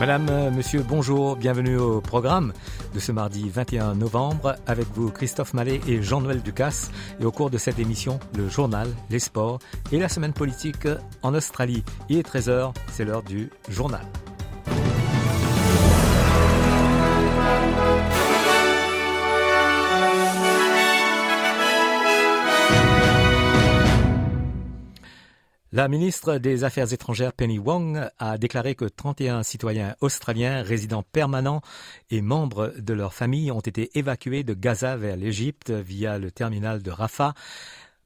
Madame, euh, monsieur, bonjour, bienvenue au programme de ce mardi 21 novembre avec vous Christophe Mallet et Jean-Noël Ducasse et au cours de cette émission, le journal, les sports et la semaine politique en Australie. Il est 13h, c'est l'heure du journal. La ministre des Affaires étrangères Penny Wong a déclaré que 31 citoyens australiens résidents permanents et membres de leur famille ont été évacués de Gaza vers l'Égypte via le terminal de Rafah.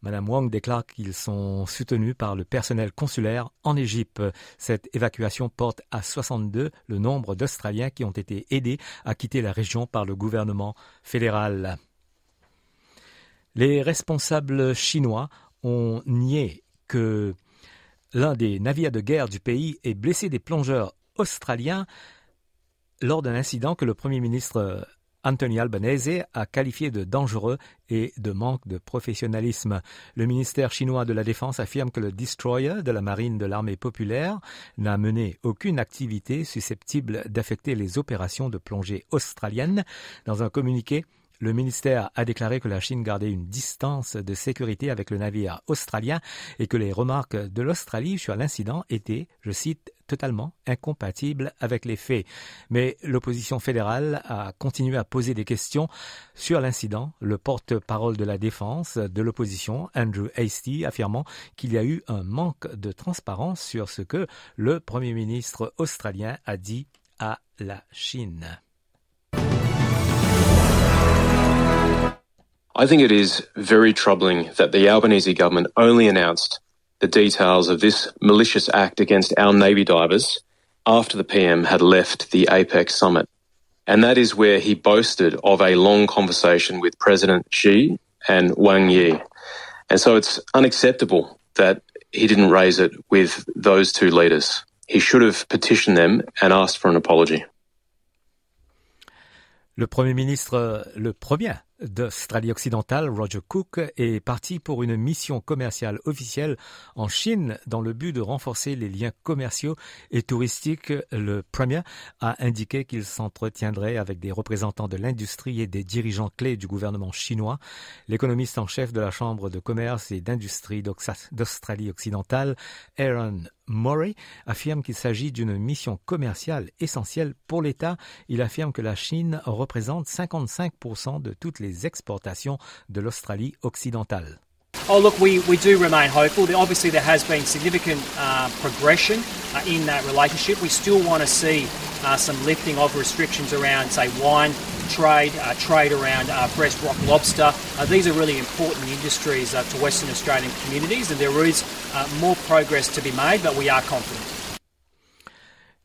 Madame Wong déclare qu'ils sont soutenus par le personnel consulaire en Égypte. Cette évacuation porte à 62 le nombre d'Australiens qui ont été aidés à quitter la région par le gouvernement fédéral. Les responsables chinois ont nié que l'un des navires de guerre du pays, est blessé des plongeurs australiens lors d'un incident que le Premier ministre euh, Anthony Albanese a qualifié de dangereux et de manque de professionnalisme. Le ministère chinois de la Défense affirme que le destroyer de la marine de l'armée populaire n'a mené aucune activité susceptible d'affecter les opérations de plongée australiennes. Dans un communiqué, le ministère a déclaré que la Chine gardait une distance de sécurité avec le navire australien et que les remarques de l'Australie sur l'incident étaient, je cite, totalement incompatibles avec les faits. Mais l'opposition fédérale a continué à poser des questions sur l'incident, le porte-parole de la défense de l'opposition, Andrew Hastie, affirmant qu'il y a eu un manque de transparence sur ce que le Premier ministre australien a dit à la Chine. I think it is very troubling that the Albanese government only announced the details of this malicious act against our Navy divers after the PM had left the APEC summit. And that is where he boasted of a long conversation with President Xi and Wang Yi. And so it's unacceptable that he didn't raise it with those two leaders. He should have petitioned them and asked for an apology. Le Premier ministre, le premier d'Australie occidentale, Roger Cook, est parti pour une mission commerciale officielle en Chine dans le but de renforcer les liens commerciaux et touristiques. Le Premier a indiqué qu'il s'entretiendrait avec des représentants de l'industrie et des dirigeants clés du gouvernement chinois. L'économiste en chef de la Chambre de commerce et d'industrie d'Australie occidentale, Aaron Murray affirme qu'il s'agit d'une mission commerciale essentielle pour l'État. Il affirme que la Chine représente 55% de toutes les les exportations de l'Australie occidentale. Oh, look, we, we do remain hopeful. Obviously, there has been significant uh, progression uh, in that relationship. We still want to see uh, some lifting of restrictions around, say, wine trade, uh, trade around uh, fresh rock lobster. Uh, these are really important industries to Western Australian communities, and there is more progress to be made, but we are confident.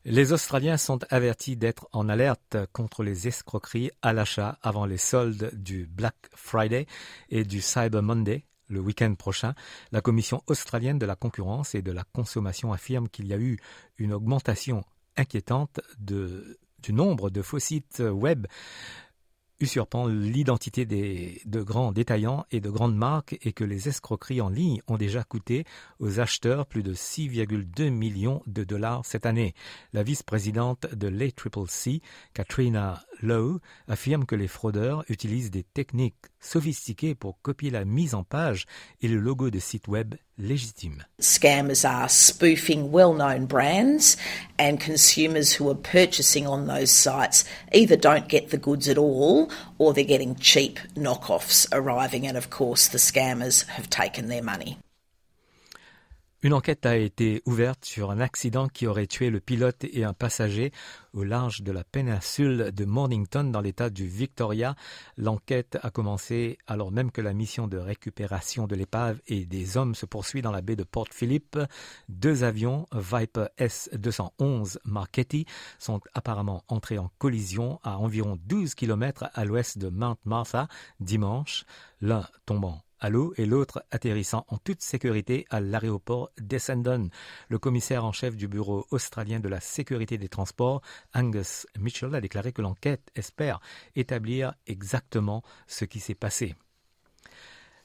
Les Australiens sont avertis d'être en alerte contre les escroqueries à l'achat avant les soldes du Black Friday et du Cyber Monday le week-end prochain. La Commission australienne de la concurrence et de la consommation affirme qu'il y a eu une augmentation inquiétante du nombre de faux sites web usurpant l'identité de grands détaillants et de grandes marques et que les escroqueries en ligne ont déjà coûté aux acheteurs plus de 6,2 millions de dollars cette année. La vice-présidente de l'ACCC, Katrina Lowe, affirme que les fraudeurs utilisent des techniques sophistiquées pour copier la mise en page et le logo de sites web légitimes. Scammers are spoofing well-known brands and consumers who are purchasing on those sites either don't get the goods at all or they're getting cheap knockoffs arriving and of course the scammers have taken their money. Une enquête a été ouverte sur un accident qui aurait tué le pilote et un passager au large de la péninsule de Mornington dans l'état du Victoria. L'enquête a commencé alors même que la mission de récupération de l'épave et des hommes se poursuit dans la baie de Port Phillip. Deux avions Viper S-211 Marquetti sont apparemment entrés en collision à environ 12 km à l'ouest de Mount Martha dimanche, l'un tombant et l'autre atterrissant en toute sécurité à l'aéroport d'Essendon. Le commissaire en chef du Bureau australien de la sécurité des transports, Angus Mitchell, a déclaré que l'enquête espère établir exactement ce qui s'est passé.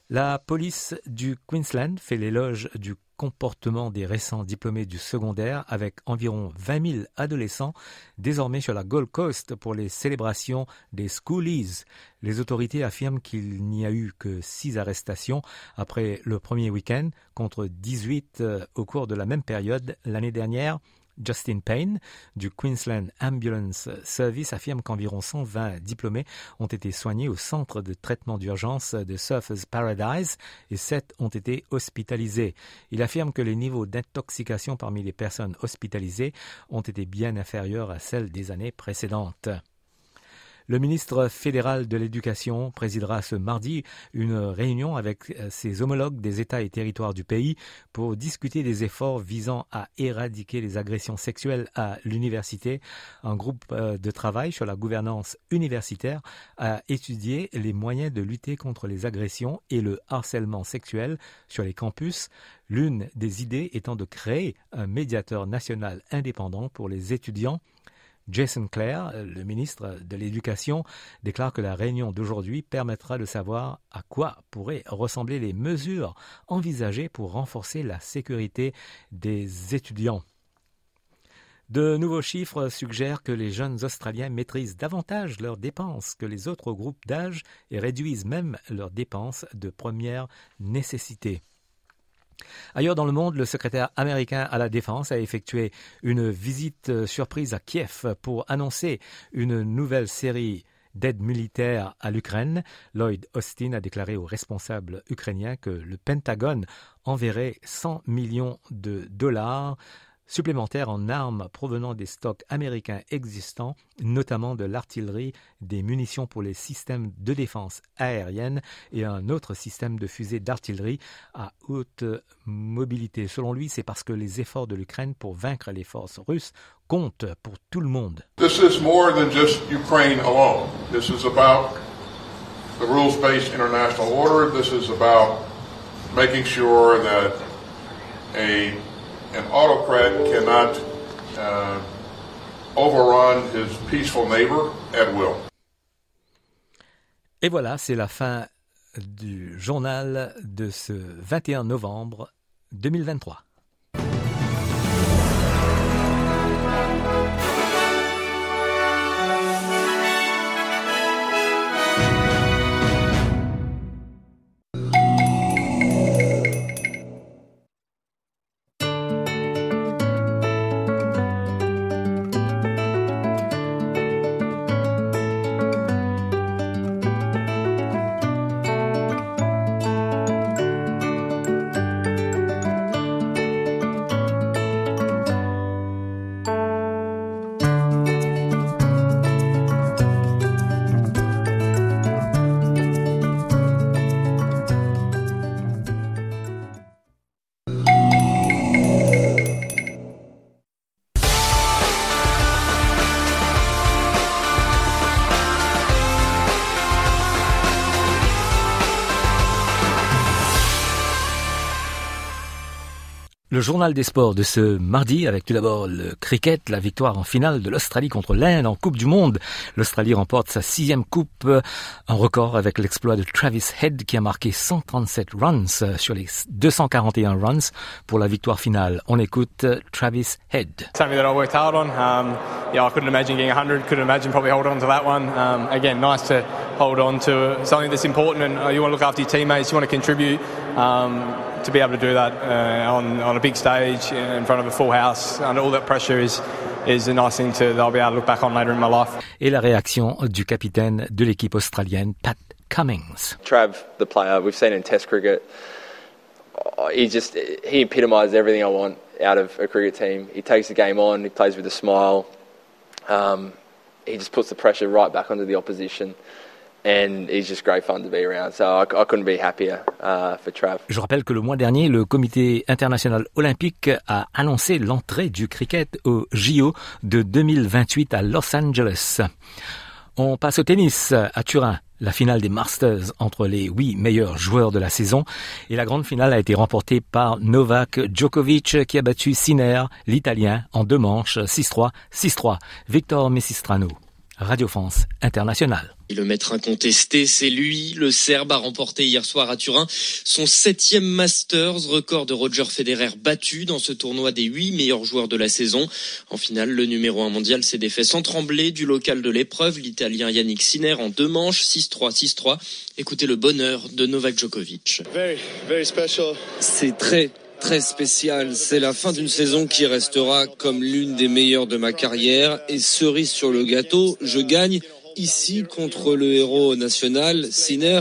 La police du Queensland fait l'éloge du comportement des récents diplômés du secondaire avec environ 20 000 adolescents désormais sur la Gold Coast pour les célébrations des Schoolies. Les autorités affirment qu'il n'y a eu que six arrestations après le premier week-end contre 18 euh, au cours de la même période l'année dernière Justin Payne du Queensland Ambulance Service affirme qu'environ 120 diplômés ont été soignés au centre de traitement d'urgence de Surfers Paradise et 7 ont été hospitalisés. Il affirme que les niveaux d'intoxication parmi les personnes hospitalisées ont été bien inférieurs à celles des années précédentes. Le ministre fédéral de l'Éducation présidera ce mardi une réunion avec euh, ses homologues des États et territoires du pays pour discuter des efforts visant à éradiquer les agressions sexuelles à l'université. Un groupe euh, de travail sur la gouvernance universitaire a étudié les moyens de lutter contre les agressions et le harcèlement sexuel sur les campus. L'une des idées étant de créer un médiateur national indépendant pour les étudiants Jason Clare, le ministre de l'Éducation, déclare que la réunion d'aujourd'hui permettra de savoir à quoi pourraient ressembler les mesures envisagées pour renforcer la sécurité des étudiants. De nouveaux chiffres suggèrent que les jeunes Australiens maîtrisent davantage leurs dépenses que les autres groupes d'âge et réduisent même leurs dépenses de première nécessité. Ailleurs dans le monde, le secrétaire américain à la Défense a effectué une visite euh, surprise à Kiev pour annoncer une nouvelle série d'aide militaire à l'Ukraine. Lloyd Austin a déclaré aux responsables ukrainiens que le Pentagone enverrait 100 millions de dollars supplémentaires en armes provenant des stocks américains existants, notamment de l'artillerie, des munitions pour les systèmes de défense aérienne et un autre système de fusées d'artillerie à haute mobilité. Selon lui, c'est parce que les efforts de l'Ukraine pour vaincre les forces russes comptent pour tout le monde. This is more than just Ukraine alone. This is about the rules-based international order. This is about making sure that a an autocrat cannot uh, overrun his peaceful neighbor at will. Et voilà, c'est la fin du journal de ce 21 novembre 2023. Le journal des sports de ce mardi avec tout d'abord le cricket, la victoire en finale de l'Australie contre l'Inde en Coupe du Monde. L'Australie remporte sa sixième coupe, un record avec l'exploit de Travis Head qui a marqué 137 runs sur les 241 runs pour la victoire finale. On écoute Travis Head. Something that I worked hard on. Um, yeah, I couldn't imagine getting 100. Couldn't imagine probably holding on to that one. Um, again, nice to hold on to something that's important, and uh, you want to look after your teammates. You want to contribute. Um, to be able to do that uh, on, on a big stage in front of a full house under all that pressure is is a nice thing to that I'll be able to look back on later in my life. Et la réaction du capitaine de l'équipe australienne Pat Cummings. Trav, the player we've seen in Test cricket he just he epitomised everything I want out of a cricket team. He takes the game on, he plays with a smile. Um, he just puts the pressure right back onto the opposition. Je rappelle que le mois dernier, le Comité international olympique a annoncé l'entrée du cricket au JO de 2028 à Los Angeles. On passe au tennis à Turin. La finale des Masters entre les huit meilleurs joueurs de la saison et la grande finale a été remportée par Novak Djokovic qui a battu Sinner, l'Italien, en deux manches 6-3, 6-3. Victor Messistrano. Radio France Internationale. Et le maître incontesté, c'est lui. Le Serbe a remporté hier soir à Turin son septième Masters, record de Roger Federer battu dans ce tournoi des huit meilleurs joueurs de la saison. En finale, le numéro un mondial s'est défait sans trembler du local de l'épreuve, l'Italien Yannick Sinner en deux manches, 6-3, 6-3. Écoutez le bonheur de Novak Djokovic. C'est très très spécial. C'est la fin d'une saison qui restera comme l'une des meilleures de ma carrière. Et cerise sur le gâteau, je gagne ici contre le héros national, Sinner,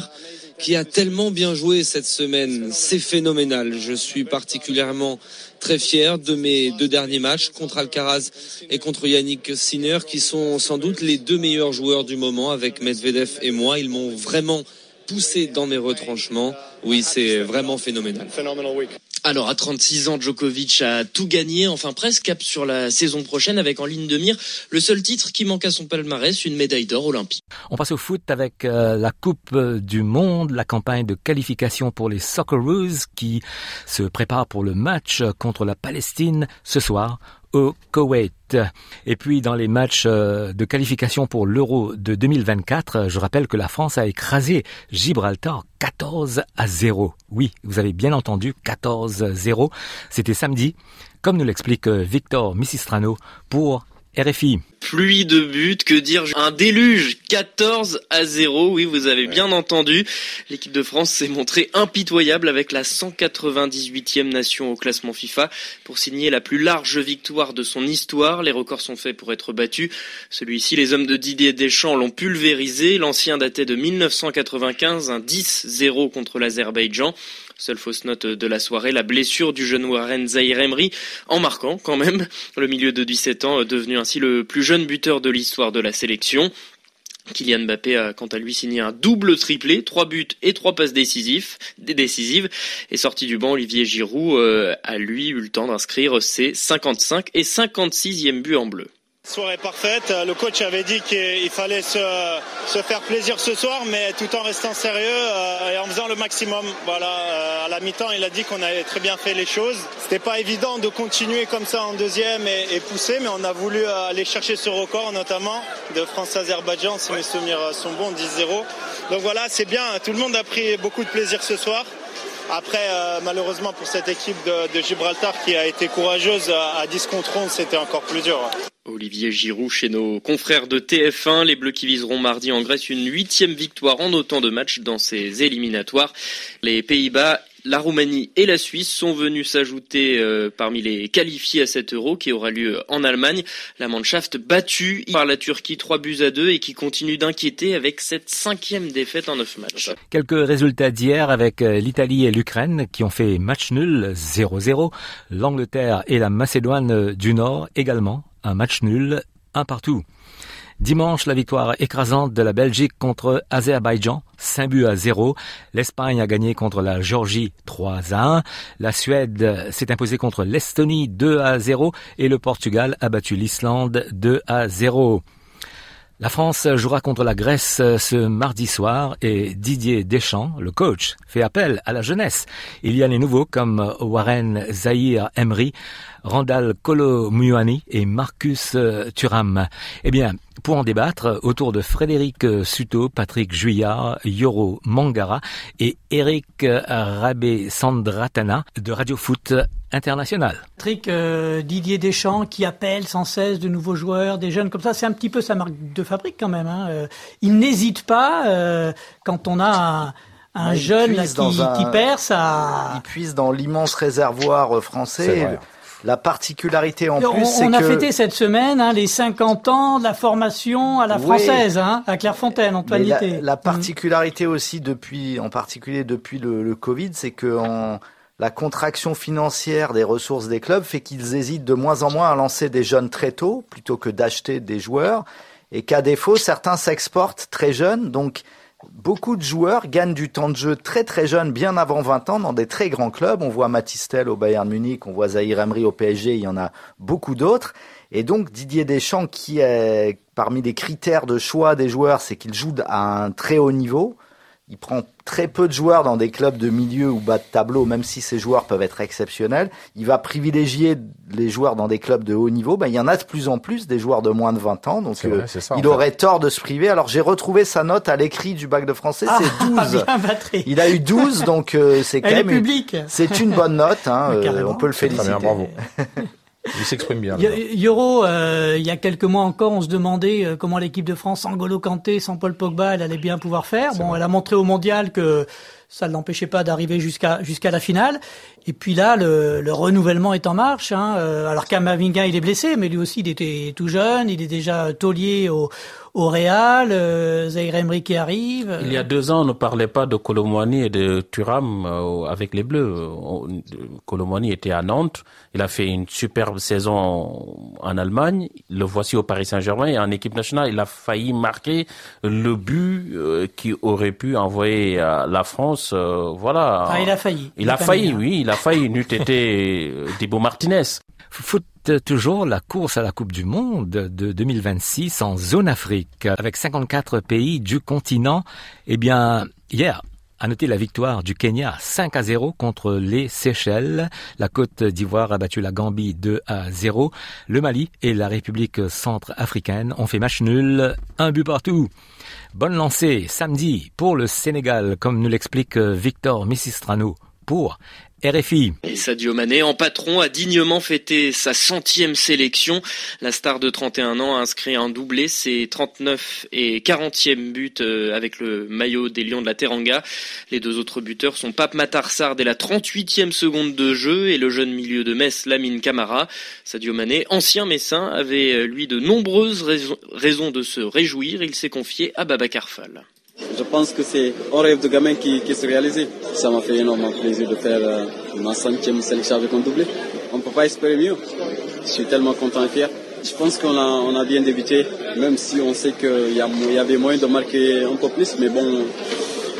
qui a tellement bien joué cette semaine. C'est phénoménal. Je suis particulièrement très fier de mes deux derniers matchs contre Alcaraz et contre Yannick Sinner, qui sont sans doute les deux meilleurs joueurs du moment avec Medvedev et moi. Ils m'ont vraiment poussé dans mes retranchements. Oui, c'est vraiment phénoménal. Alors à 36 ans, Djokovic a tout gagné, enfin presque cap sur la saison prochaine avec en ligne de mire le seul titre qui manque à son palmarès, une médaille d'or olympique. On passe au foot avec euh, la Coupe du Monde, la campagne de qualification pour les Socceroos qui se prépare pour le match contre la Palestine ce soir au Koweït. Et puis dans les matchs euh, de qualification pour l'Euro de 2024, je rappelle que la France a écrasé Gibraltar 14 à 0. Oui, vous avez bien entendu 14 à 0. C'était samedi, comme nous l'explique euh, Victor Missistrano pour RFI. Pluie de buts, que dire? Un déluge 14 à 0, oui vous avez bien entendu. L'équipe de France s'est montrée impitoyable avec la 198e nation au classement FIFA pour signer la plus large victoire de son histoire. Les records sont faits pour être battus. Celui-ci, les hommes de Didier Deschamps l'ont pulvérisé. L'ancien datait de 1995, un 10-0 contre l'Azerbaïdjan. Seule fausse note de la soirée, la blessure du jeune Warren Zahir Emery, en marquant quand même le milieu de 17 ans, devenu ainsi le plus jeune buteur de l'histoire de la sélection. Kylian Mbappé a quant à lui signé un double triplé, trois buts et trois passes décisives. décisives. Et sorti du banc, Olivier Giroud euh, a lui eu le temps d'inscrire ses 55 et 56e buts en bleu. Soirée parfaite. Le coach avait dit qu'il fallait se, faire plaisir ce soir, mais tout en restant sérieux euh, et en faisant le maximum. Voilà, euh, à la mi-temps, il a dit qu'on avait très bien fait les choses. C'était pas évident de continuer comme ça en deuxième et, pousser, mais on a voulu aller chercher ce record, notamment de France-Azerbaïdjan, si mes souvenirs sont bons, 10-0. Donc voilà, c'est bien. Tout le monde a pris beaucoup de plaisir ce soir. Après, euh, malheureusement pour cette équipe de, Gibraltar qui a été courageuse à, à 10 contre 11, c'était encore plus dur. Olivier Giroud chez nos confrères de TF1. Les Bleus qui viseront mardi en Grèce une huitième victoire en autant de matchs dans ces éliminatoires. Les Pays-Bas la Roumanie et la Suisse sont venus s'ajouter euh, parmi les qualifiés à cet euro qui aura lieu en Allemagne. La Mannschaft battue par la Turquie 3 buts à 2 et qui continue d'inquiéter avec cette cinquième défaite en neuf matchs. Quelques résultats d'hier avec l'Italie et l'Ukraine qui ont fait match nul 0-0. L'Angleterre et la Macédoine du Nord également un match nul, un partout. Dimanche, la victoire écrasante de la Belgique contre Azerbaïdjan, 5 buts à 0. L'Espagne a gagné contre la Géorgie 3 à 1. La Suède s'est imposée contre l'Estonie 2 à 0 et le Portugal a battu l'Islande 2 à 0. La France jouera contre la Grèce ce mardi soir et Didier Deschamps, le coach, fait appel à la jeunesse. Il y a les nouveaux comme Warren Zahir Emery, Randall Kolo-Muani et Marcus Thuram. Eh bien, pour en débattre, autour de Frédéric Suto, Patrick Juillard, Yoro Mangara et Eric Rabé Sandratana de Radio Foot International. Patrick euh, Didier Deschamps qui appelle sans cesse de nouveaux joueurs, des jeunes comme ça, c'est un petit peu sa marque de fabrique quand même. Hein. Euh, il n'hésite pas euh, quand on a un, un jeune là, qui, un... qui perd, ça... Il puise dans l'immense réservoir français. La particularité en plus, c'est que... On a fêté cette semaine hein, les 50 ans de la formation à la française, oui, hein, à Clairefontaine, Antoine La, la particularité mmh. aussi, depuis, en particulier depuis le, le Covid, c'est que en, la contraction financière des ressources des clubs fait qu'ils hésitent de moins en moins à lancer des jeunes très tôt plutôt que d'acheter des joueurs et qu'à défaut, certains s'exportent très jeunes. Donc, beaucoup de joueurs gagnent du temps de jeu très très jeunes, bien avant 20 ans, dans des très grands clubs. On voit Matistel au Bayern Munich, on voit Zahir Emery au PSG, il y en a beaucoup d'autres. Et donc Didier Deschamps, qui est parmi les critères de choix des joueurs, c'est qu'il joue à un très haut niveau. Il prend très peu de joueurs dans des clubs de milieu ou bas de tableau, même si ces joueurs peuvent être exceptionnels. Il va privilégier les joueurs dans des clubs de haut niveau. Ben, il y en a de plus en plus des joueurs de moins de 20 ans. Donc, euh, il aurait tort de se priver. Alors, j'ai retrouvé sa note à l'écrit du bac de français. Ah, c'est 12. il a eu 12, donc euh, c'est quand même. C'est une bonne note. Hein, euh, on peut le féliciter. Très bien, bravo. Il s'exprime bien. Euro, euh, il y a quelques mois encore, on se demandait euh, comment l'équipe de France, sans Golo Kanté, sans Paul Pogba, elle allait bien pouvoir faire. Bon, elle a montré au mondial que ça ne l'empêchait pas d'arriver jusqu'à jusqu'à la finale. Et puis là, le, le renouvellement est en marche. Hein. Euh, alors Kamavinga, il est blessé, mais lui aussi, il était tout jeune. Il est déjà taulier au, au Real. Euh, Zaire Emery qui arrive. Il y a deux ans, on ne parlait pas de Colomwani et de Thuram euh, avec les Bleus. Colomwani était à Nantes. Il a fait une superbe saison en Allemagne. Le voici au Paris Saint-Germain et en équipe nationale. Il a failli marquer le but euh, qui aurait pu envoyer la France. voilà. Ah, il a failli. Il, a failli, oui. Il a failli. N'eût été Thibaut Martinez. Foot toujours la course à la Coupe du Monde de 2026 en zone Afrique avec 54 pays du continent. Eh bien, hier, à noter la victoire du Kenya 5 à 0 contre les Seychelles. La Côte d'Ivoire a battu la Gambie 2 à 0. Le Mali et la République centrafricaine ont fait match nul, un but partout. Bonne lancée samedi pour le Sénégal, comme nous l'explique Victor Missistrano pour RFI. Sadio Mané, en patron, a dignement fêté sa centième sélection. La star de 31 ans a inscrit un doublé, ses 39 et 40e buts euh, avec le maillot des Lions de la Teranga. Les deux autres buteurs sont Pape Matarsar dès la 38e seconde de jeu et le jeune milieu de Metz, Lamine Camara. Sadio Mané, ancien messin, avait euh, lui de nombreuses raisons de se réjouir. Il s'est confié à Baba Fall. Je pense que c'est un rêve de gamin qui, qui se réalisé. Ça m'a fait énormément plaisir de faire euh, ma centième sélection avec un doublé. On ne peut pas espérer mieux. Je suis tellement content et fier. Je pense qu'on a, on a bien débuté, même si on sait qu'il y, y, avait moyen de marquer un peu plus. Mais bon,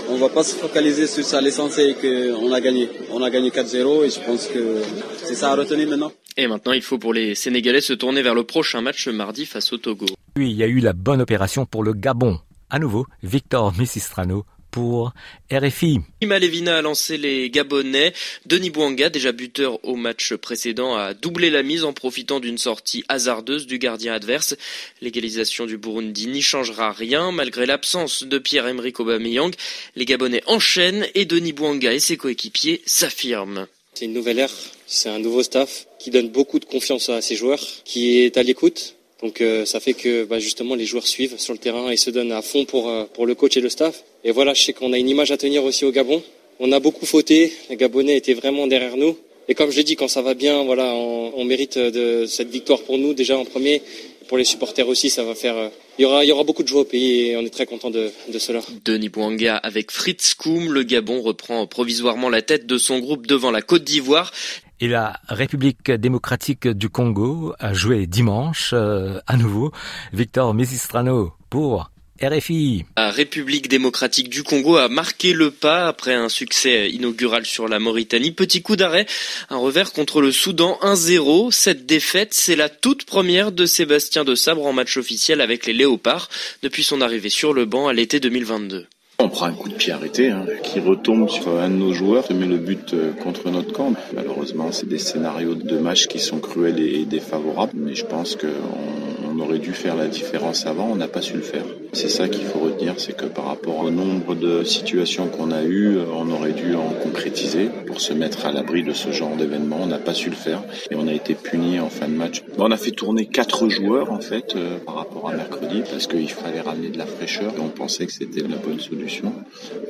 on ne va pas se focaliser sur ça. L'essentiel est qu'on a gagné. On a gagné 4-0 et je pense que c'est ça à retenir maintenant. Et maintenant, il faut pour les Sénégalais se tourner vers le prochain match mardi face au Togo. Oui, il y a eu la bonne opération pour le Gabon à nouveau Victor Missistrano pour RFI. Levina a lancé les Gabonais. Denis Bouanga, déjà buteur au match précédent, a doublé la mise en profitant d'une sortie hasardeuse du gardien adverse. L'égalisation du Burundi n'y changera rien malgré l'absence de Pierre-Emerick Aubameyang. Les Gabonais enchaînent et Denis Bouanga et ses coéquipiers s'affirment. C'est une nouvelle ère, c'est un nouveau staff qui donne beaucoup de confiance à ses joueurs, qui est à l'écoute, donc euh, ça fait que bah, justement les joueurs suivent sur le terrain et se donnent à fond pour, euh, pour le coach et le staff. Et voilà, je sais qu'on a une image à tenir aussi au Gabon. On a beaucoup fauté, les Gabonais étaient vraiment derrière nous. Et comme je l'ai dit, quand ça va bien, voilà, on, on, mérite de cette victoire pour nous déjà en premier. Pour les supporters aussi, ça va faire. Euh, il y aura, il y aura beaucoup de joie au pays et on est très content de, de cela. Denis Bouanga avec Fritz Koum, le Gabon reprend provisoirement la tête de son groupe devant la Côte d'Ivoire. Et la République démocratique du Congo a joué dimanche euh, à nouveau. Victor Mesistrano pour RFI. La République démocratique du Congo a marqué le pas après un succès inaugural sur la Mauritanie. Petit coup d'arrêt, un revers contre le Soudan 1-0. Cette défaite, c'est la toute première de Sébastien de Sabre en match officiel avec les Léopards depuis son arrivée sur le banc à l'été 2022. On prend un coup de pied arrêté hein, qui retombe sur un de nos joueurs, qui met le but euh, contre notre camp. Malheureusement, c'est des scénarios de match qui sont cruels et défavorables, mais je pense qu'on on aurait dû faire la différence avant, on n'a pas su le faire. C'est ça qu'il faut retenir, c'est que par rapport au nombre de situations qu'on a eues, euh, on aurait dû en concrétiser pour se mettre à l'abri de ce genre d'événement. On n'a pas su le faire et on a été puni en fin de match. On a fait tourner quatre joueurs en fait euh, par rapport à mercredi parce qu'il fallait ramener de la fraîcheur et on pensait que c'était la bonne solution.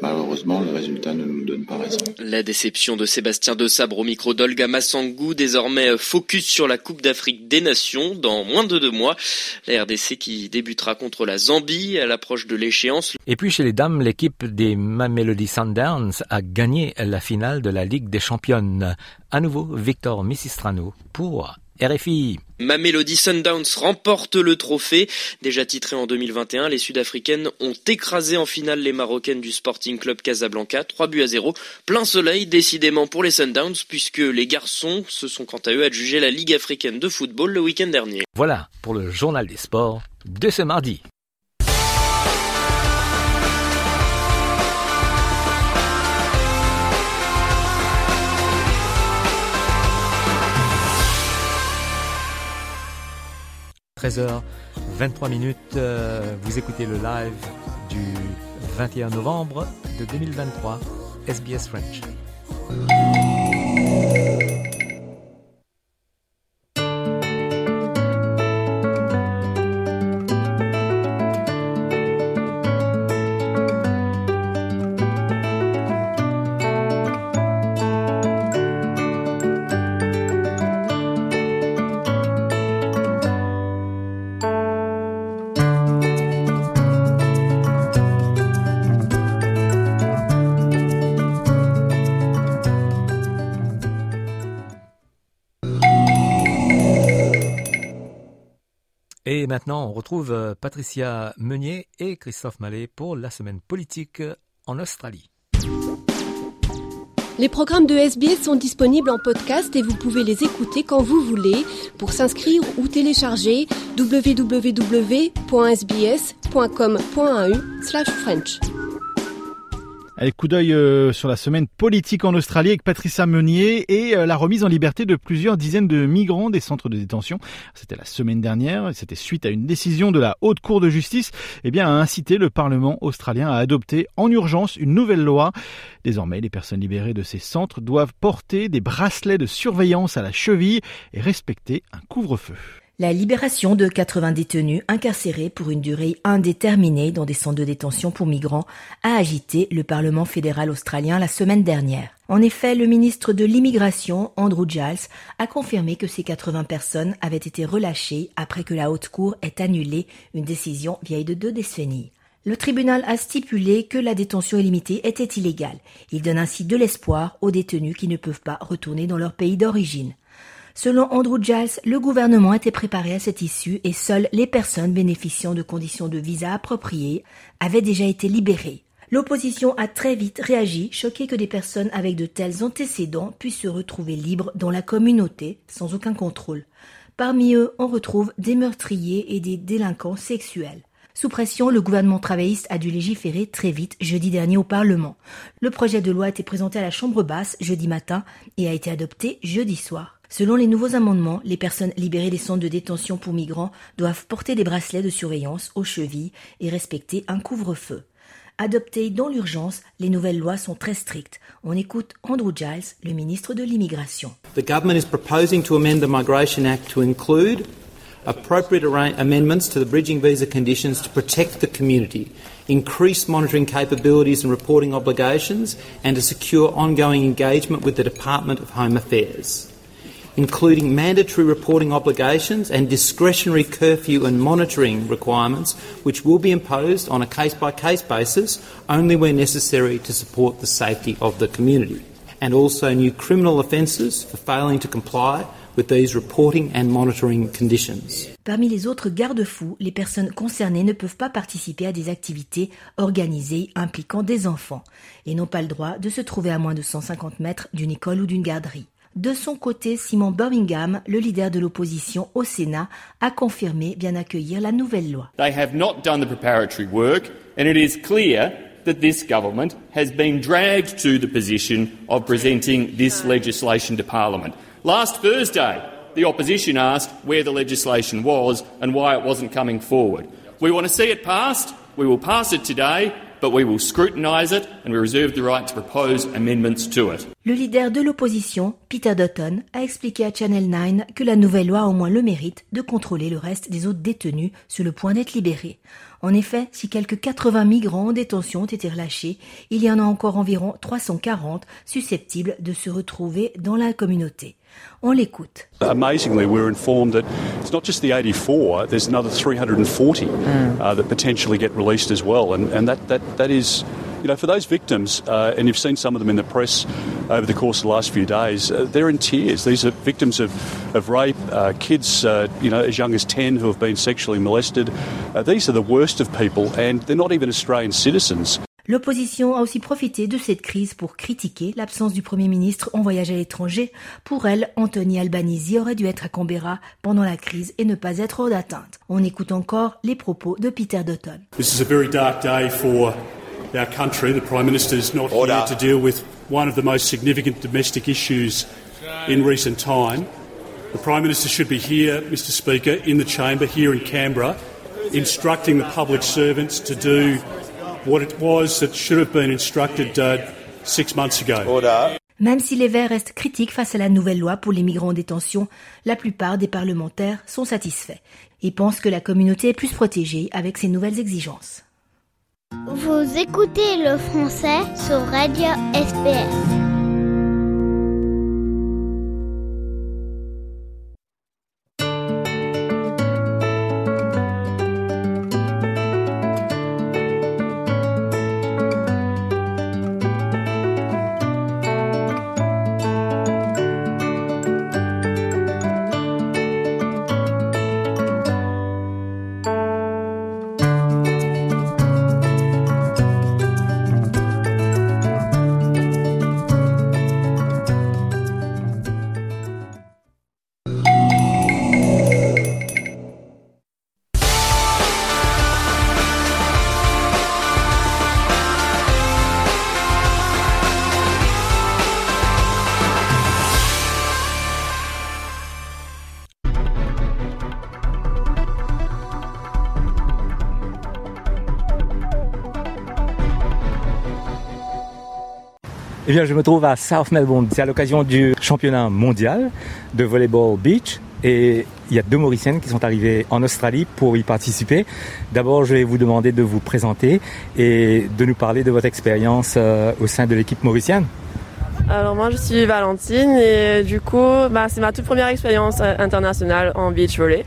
Malheureusement, le résultat ne nous donne pas raison. La déception de Sébastien De Sabre au micro d'Olga Massangou, désormais focus sur la Coupe d'Afrique des Nations dans moins de deux mois. La RDC qui débutera contre la Zambie à l'approche de l'échéance. Et puis chez les dames, l'équipe des Mamelody Sundowns a gagné la finale de la Ligue des Championnes. À nouveau, Victor Missistrano pour RFI. Mamelody Sundowns remporte le trophée. Déjà titré en 2021, les Sud-Africaines ont écrasé en finale les Marocaines du Sporting Club Casablanca, 3 buts à 0. Plein soleil décidément pour les Sundowns puisque les garçons se sont quant à eux adjugés la Ligue africaine de football le week-end dernier. Voilà pour le journal des sports de ce mardi. 13h23 minutes. Euh, vous écoutez le live du 21 novembre de 2023, SBS French. Maintenant, on retrouve euh, Patricia Meunier et Christophe Mallet pour la semaine politique en Australie. Les programmes de SBS sont disponibles en podcast et vous pouvez les écouter quand vous voulez. Pour s'inscrire ou télécharger, www.sbs.com.au/french. Allez, coup d'œil euh, sur la semaine politique en Australie avec Patricia Meunier et euh, la remise en liberté de plusieurs dizaines de migrants des centres de détention. C'était la semaine dernière, c'était suite à une décision de la Haute Cour de justice, eh bien, à inciter le Parlement australien à adopter en urgence une nouvelle loi. Désormais, les personnes libérées de ces centres doivent porter des bracelets de surveillance à la cheville et respecter un couvre-feu. La libération de 80 détenus incarcérés pour une durée indéterminée dans des centres de détention pour migrants a agité le Parlement fédéral australien la semaine dernière. En effet, le ministre de l'Immigration, Andrew Giles, a confirmé que ces 80 personnes avaient été relâchées après que la Haute Cour ait annulé une décision vieille de deux décennies. Le tribunal a stipulé que la détention illimitée était illégale. Il donne ainsi de l'espoir aux détenus qui ne peuvent pas retourner dans leur pays d'origine. Selon Andrew Giles, le gouvernement était préparé à cette issue et seules les personnes bénéficiant de conditions de visa appropriées avaient déjà été libérées. L'opposition a très vite réagi, choquée que des personnes avec de tels antécédents puissent se retrouver libres dans la communauté sans aucun contrôle. Parmi eux, on retrouve des meurtriers et des délinquants sexuels. Sous pression, le gouvernement travailliste a dû légiférer très vite jeudi dernier au Parlement. Le projet de loi a été présenté à la Chambre basse jeudi matin et a été adopté jeudi soir. Selon les nouveaux amendements, les personnes libérées des centres de détention pour migrants doivent porter des bracelets de surveillance aux chevilles et respecter un couvre-feu. Adoptées dans l'urgence, les nouvelles lois sont très strictes. On écoute Andrew Giles, le ministre de l'Immigration. The government is proposing to amend the Migration Act to include appropriate amendments to the bridging visa conditions to protect the community, increase monitoring capabilities and reporting obligations, and to secure ongoing engagement with the Department of Home Affairs including mandatory reporting obligations and discretionary curfew and monitoring requirements, which will be imposed on a case by case basis only where necessary to support the safety of the community, and also new criminal offences for failing to comply with these reporting and monitoring conditions. Parmi les autres garde-fous, les personnes concernées ne peuvent pas participer à des activités organisées impliquant des enfants et n'ont pas le droit de se trouver à moins de 150 mètres d'une école ou d'une garderie. De son côté, Simon Birmingham, le leader de l'opposition au Sénat, a confirmé bien accueillir la nouvelle loi. They have not done the preparatory work and it is clear that this government has been dragged to the position of presenting this legislation to Parliament. Last Thursday, the opposition asked where the legislation was and why it wasn't coming forward. We want to see it passed. We will pass it today, but we will it and we reserve the right to propose amendments to it. Le leader de l'opposition, Peter Dutton, a expliqué à Channel 9 que la nouvelle loi a au moins le mérite de contrôler le reste des autres détenus sur le point d'être libérés. En effet, si quelques 80 migrants en détention ont été relâchés, il y en a encore environ 340 susceptibles de se retrouver dans la communauté. On l'écoute. Amazingly, we're informed that it's not just the 84, there's another 340 uh, that potentially get released as well. And, and that, that, that is, you know, for those victims, uh, and you've seen some of them in the press over the course of the last few days, uh, they're in tears. These are victims of, of rape, uh, kids, uh, you know, as young as 10 who have been sexually molested. Uh, these are the worst of people, and they're not even Australian citizens. L'opposition a aussi profité de cette crise pour critiquer l'absence du Premier ministre en voyage à l'étranger. Pour elle, Anthony Albanese aurait dû être à Canberra pendant la crise et ne pas être hors d'atteinte. On écoute encore les propos de Peter Dutton. This is a very dark day for our country. The Prime Minister is not here to deal with one of the most significant domestic issues in recent time. The Prime Minister should be here, Mr Speaker, in the chamber here in Canberra, instructing the public servants to do what it was that should have been instructed uh, six months ago. Même si les Verts restent critiques face à la nouvelle loi pour les migrants en détention, la plupart des parlementaires sont satisfaits et pensent que la communauté est plus protégée avec ces nouvelles exigences. Vous écoutez le français sur Radio SPS. Eh bien, je me trouve à South Melbourne. C'est à l'occasion du championnat mondial de volleyball beach. Et il y a deux Mauriciennes qui sont arrivées en Australie pour y participer. D'abord, je vais vous demander de vous présenter et de nous parler de votre expérience euh, au sein de l'équipe mauricienne. Alors moi je suis Valentine et du coup bah, c'est ma toute première expérience euh, internationale en beach volley.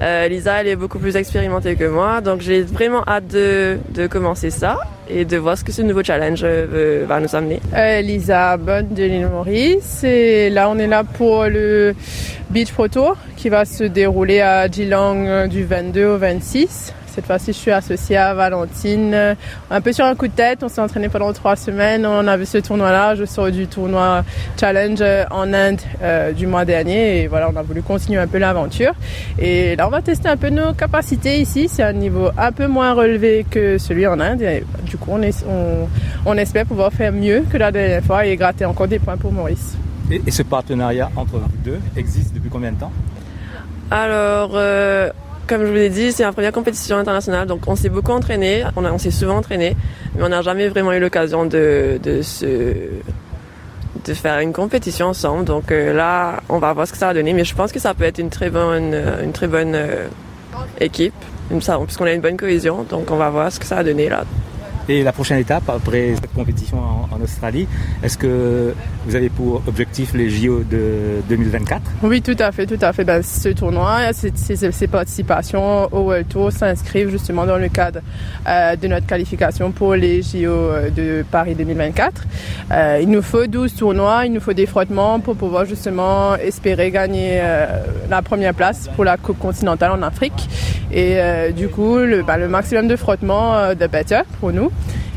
Euh, Lisa elle est beaucoup plus expérimentée que moi donc j'ai vraiment hâte de, de, commencer ça et de voir ce que ce nouveau challenge euh, va nous amener. Euh, Lisa Bonne de l'île Maurice et là on est là pour le Beach Pro Tour qui va se dérouler à Geelong du 22 au 26. Cette fois-ci, je suis associée à Valentine. Un peu sur un coup de tête, on s'est entraîné pendant trois semaines. On a vu ce tournoi-là. Je sors du tournoi Challenge en Inde euh, du mois dernier. Et voilà, on a voulu continuer un peu l'aventure. Et là, on va tester un peu nos capacités ici. C'est un niveau un peu moins relevé que celui en Inde. Et du coup, on, est, on, on, espère pouvoir faire mieux que la dernière fois et gratter encore des points pour Maurice. Et, et ce partenariat entre vous deux existe depuis combien de temps? Alors... Euh comme je vous l'ai dit, c'est la première compétition internationale, donc on s'est beaucoup entraîné, on, on s'est souvent entraîné, mais on n'a jamais vraiment eu l'occasion de, de, se, de faire une compétition ensemble. Donc euh, là, on va voir ce que ça va donner, mais je pense que ça peut être une très bonne, une très bonne euh, équipe, puisqu'on a une bonne cohésion, donc on va voir ce que ça va donner là. Et la prochaine étape, après cette compétition en Australie, est-ce que vous avez pour objectif les JO de 2024 Oui, tout à fait, tout à fait. Ben, ce tournoi, ces, ces, ces participations au World Tour s'inscrivent justement dans le cadre euh, de notre qualification pour les JO de Paris 2024. Euh, il nous faut 12 tournois, il nous faut des frottements pour pouvoir justement espérer gagner euh, la première place pour la Coupe continentale en Afrique. Et euh, du coup, le, ben, le maximum de frottements de better pour nous.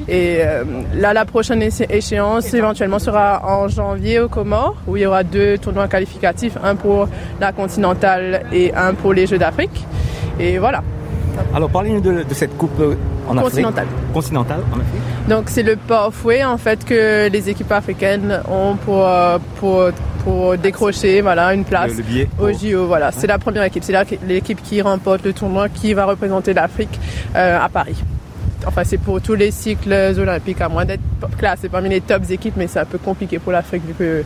Et euh, là, la prochaine échéance éventuellement sera en janvier au Comores, où il y aura deux tournois qualificatifs, un pour la continentale et un pour les Jeux d'Afrique. Et voilà. Alors, parlez-nous de, de, cette coupe en continentale. Afrique. Continentale. en Afrique. Donc, c'est le pathway en fait que les équipes africaines ont pour euh, pour pour décrocher voilà une place le, le au JO. Voilà, ouais. c'est la première équipe, c'est l'équipe qui remporte le tournoi qui va représenter l'Afrique euh, à Paris. Enfin c'est pour tous les cycles olympiques, à moins d'être classé parmi les tops équipes, mais c'est un peu compliqué pour l'Afrique vu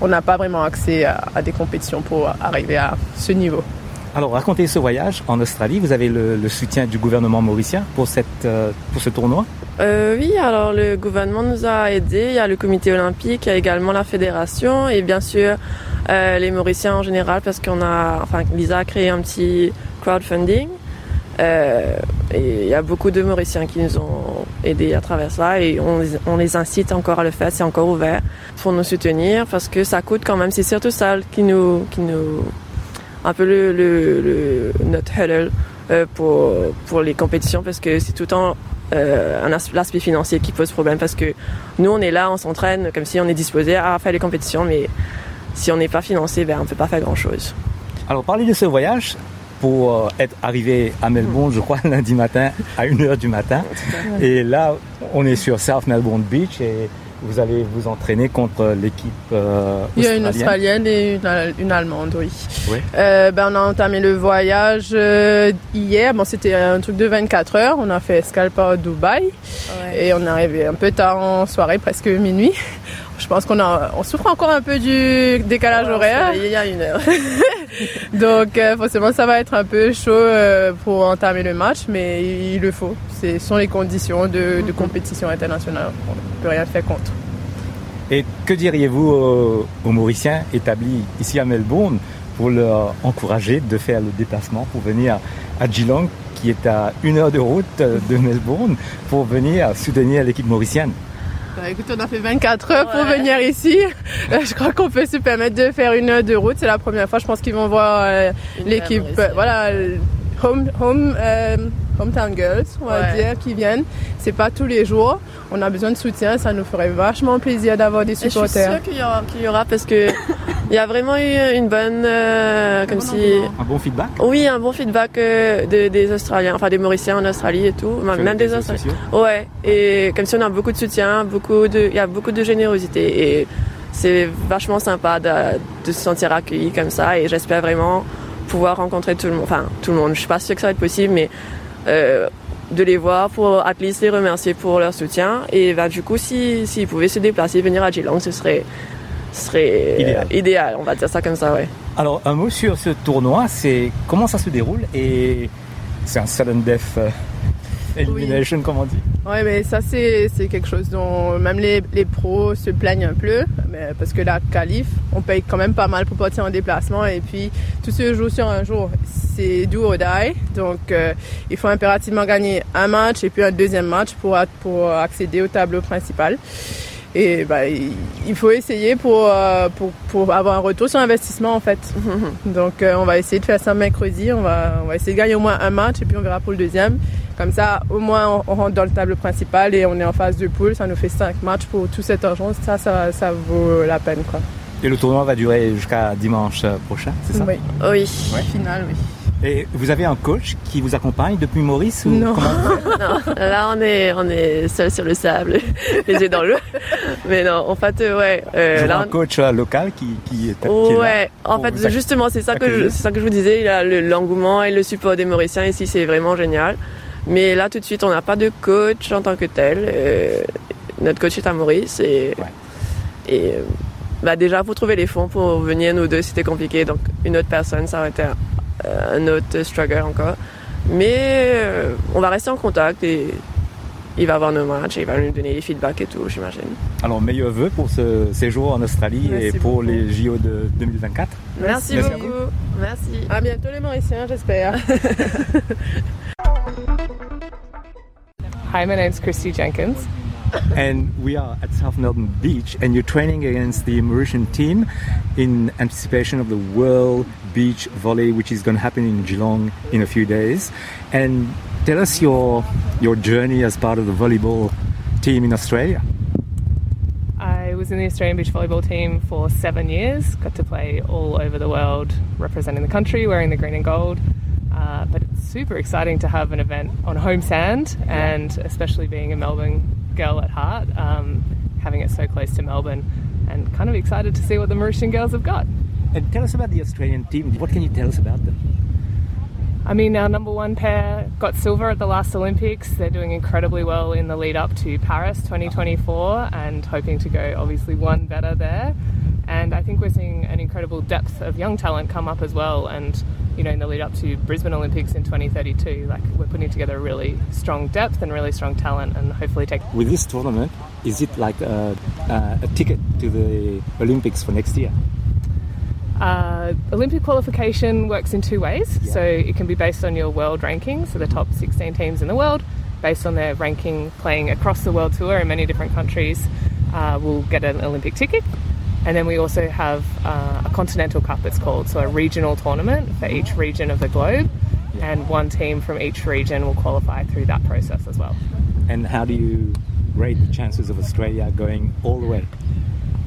qu'on n'a pas vraiment accès à, des compétitions pour arriver à ce niveau. Alors, racontez ce voyage en Australie. Vous avez le, soutien du gouvernement mauricien pour, cette, euh, pour ce tournoi? Euh, Oui, alors le gouvernement nous a aidés. Il y a le comité olympique, il y a également la fédération et bien sûr euh, les Mauriciens en général parce qu'on a, enfin, Lisa a créé un petit crowdfunding. Euh, il y a beaucoup de Mauriciens qui nous ont aidés à travers ça et on, les incite encore à le faire, c'est encore ouvert pour nous soutenir parce que ça coûte quand même, c'est surtout ça qui nous, qui nous, un peu notre hurdle euh, pour, pour les compétitions parce que c'est tout le temps euh, un aspect financier qui pose problème parce que nous on est là, on s'entraîne comme si on est disposé à faire les compétitions mais si on n'est pas financé, ben, on ne peut pas faire grand chose. Alors parlez de ce voyage, pour euh, être arrivé à Melbourne, je crois, lundi matin à 1h du matin. Et là, on est sur South Melbourne Beach et vous allez vous entraîner contre l'équipe euh, Il y a une Australienne et une, Allemande, oui. Euh, ben, on a entamé le voyage hier. Bon, c'était un truc de 24 heures. On a fait escale par Dubaï. Et on est arrivé un peu tard en soirée, presque minuit. Je pense qu'on a, on souffre encore un peu du décalage horaire. Il y a une heure. Donc euh, forcément, ça va être un peu chaud euh, pour entamer le match, mais il, le faut. Ce sont les conditions de, de, compétition internationale. On ne peut rien faire contre. Et que diriez-vous aux, aux, Mauriciens établis ici à Melbourne pour leur encourager de faire le déplacement pour venir à Geelong, qui est à une heure de route de Melbourne, pour venir soutenir l'équipe mauricienne? Bah, écoute, on a fait 24 heures pour venir ici. Euh, je crois qu'on peut se permettre de faire une heure de route. C'est la première fois, je pense qu'ils vont voir euh, l'équipe. Voilà, home, home, euh, hometown girls, on va dire, qui viennent. C'est pas tous les jours. On a besoin de soutien. Ça nous ferait vachement plaisir d'avoir des supporters. je suis sûre qu'il y aura, qu'il y aura parce que il y a vraiment eu une bonne, euh, comme si un bon feedback? Oui, un bon feedback euh, des Australiens, enfin des Mauriciens en Australie et tout, même des Australiens. Ouais, et comme si on a beaucoup de soutien, beaucoup de, il y a beaucoup de générosité et c'est vachement sympa de, de se sentir accueilli comme ça et j'espère vraiment pouvoir rencontrer tout le monde. Enfin, tout le monde. Je suis pas sûre que ça va être possible, mais euh, de les voir pour at least les remercier pour leur soutien. Et bah, du coup, s'ils si, pouvaient se déplacer, venir à Geelong, ce serait, ce serait idéal. idéal. On va dire ça comme ça, ouais. Alors, un mot sur ce tournoi, c'est comment ça se déroule et c'est un sudden death elimination, comme on dit. Oui, mais ça, c'est quelque chose dont même les, les, pros se plaignent un peu, mais parce que la qualif, on paye quand même pas mal pour partir en déplacement et puis tout se joue sur un jour. C'est do or die, donc euh, il faut impérativement gagner un match et puis un deuxième match pour, pour accéder au tableau principal. Et bah, il faut essayer pour, euh, pour, pour, avoir un retour sur investissement en fait. Donc euh, on va essayer de faire ça mercredi, on va, on va essayer de gagner au moins un match et puis on verra pour le deuxième. Comme ça, au moins, on, rentre dans le tableau principal et on est en phase de poule. Ça nous fait 5 matchs pour tout cet argent. Ça, ça, ça vaut la peine. Quoi. Et le tournoi va durer jusqu'à dimanche prochain, c'est ça? Oui. Oui. Finale, oui. Et vous avez un coach qui vous accompagne depuis Maurice ou non. non. Là, on est, on est seul sur le sable, les yeux dans l'eau. Mais non, en fait, euh, ouais. Euh, là, un coach euh, local qui, qui est, Ouais, en fait, justement, c'est ça, que je, ça que je vous disais. Il a l'engouement et le support des Mauriciens ici, c'est vraiment génial. Mais là, tout de suite, on n'a pas de coach en tant que tel. Euh, notre coach est à Maurice et, et bah déjà, pour trouver les fonds pour venir, nous deux, c'était compliqué. Donc, une autre personne, ça aurait été un, autre struggle encore. Mais euh, on va rester en contact et il va voir nos matchs et il va nous donner les feedbacks et tout, j'imagine. Alors, meilleurs vœux pour ce séjour en Australie et pour les JO de 2024. Merci, beaucoup. Merci. À bientôt les Mauriciens, j'espère. Hi, my name's Christy Jenkins. and we are at South Melbourne Beach, and you're training against the Mauritian team in anticipation of the World Beach Volley, which is going to happen in Geelong in a few days. And tell us your your journey as part of the volleyball team in Australia. I was in the Australian beach volleyball team for seven years. Got to play all over the world, representing the country, wearing the green and gold. Uh, but it's super exciting to have an event on home sand, and especially being a Melbourne girl at heart, um, having it so close to Melbourne, and kind of excited to see what the Mauritian girls have got. And tell us about the Australian team. What can you tell us about them? I mean, our number one pair got silver at the last Olympics. They're doing incredibly well in the lead up to Paris 2024 and hoping to go obviously one better there. And I think we're seeing an incredible depth of young talent come up as well. And, you know, in the lead up to Brisbane Olympics in 2032, like we're putting together a really strong depth and really strong talent and hopefully take. With this tournament, is it like a, uh, a ticket to the Olympics for next year? Uh, Olympic qualification works in two ways. Yeah. So it can be based on your world ranking, so the top 16 teams in the world, based on their ranking playing across the world tour in many different countries, uh, will get an Olympic ticket. And then we also have uh, a continental cup, it's called, so a regional tournament for each region of the globe. Yeah. And one team from each region will qualify through that process as well. And how do you rate the chances of Australia going all the way?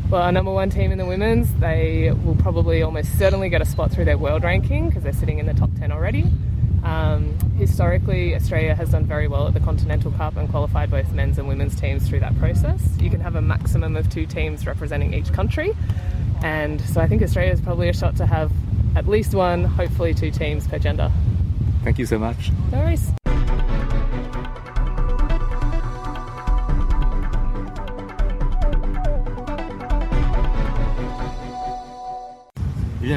Well, our number one team in the women's, they will probably almost certainly get a spot through their world ranking because they're sitting in the top 10 already. Um, historically, Australia has done very well at the Continental Cup and qualified both men's and women's teams through that process. You can have a maximum of two teams representing each country, and so I think Australia is probably a shot to have at least one, hopefully two teams per gender. Thank you so much. No worries.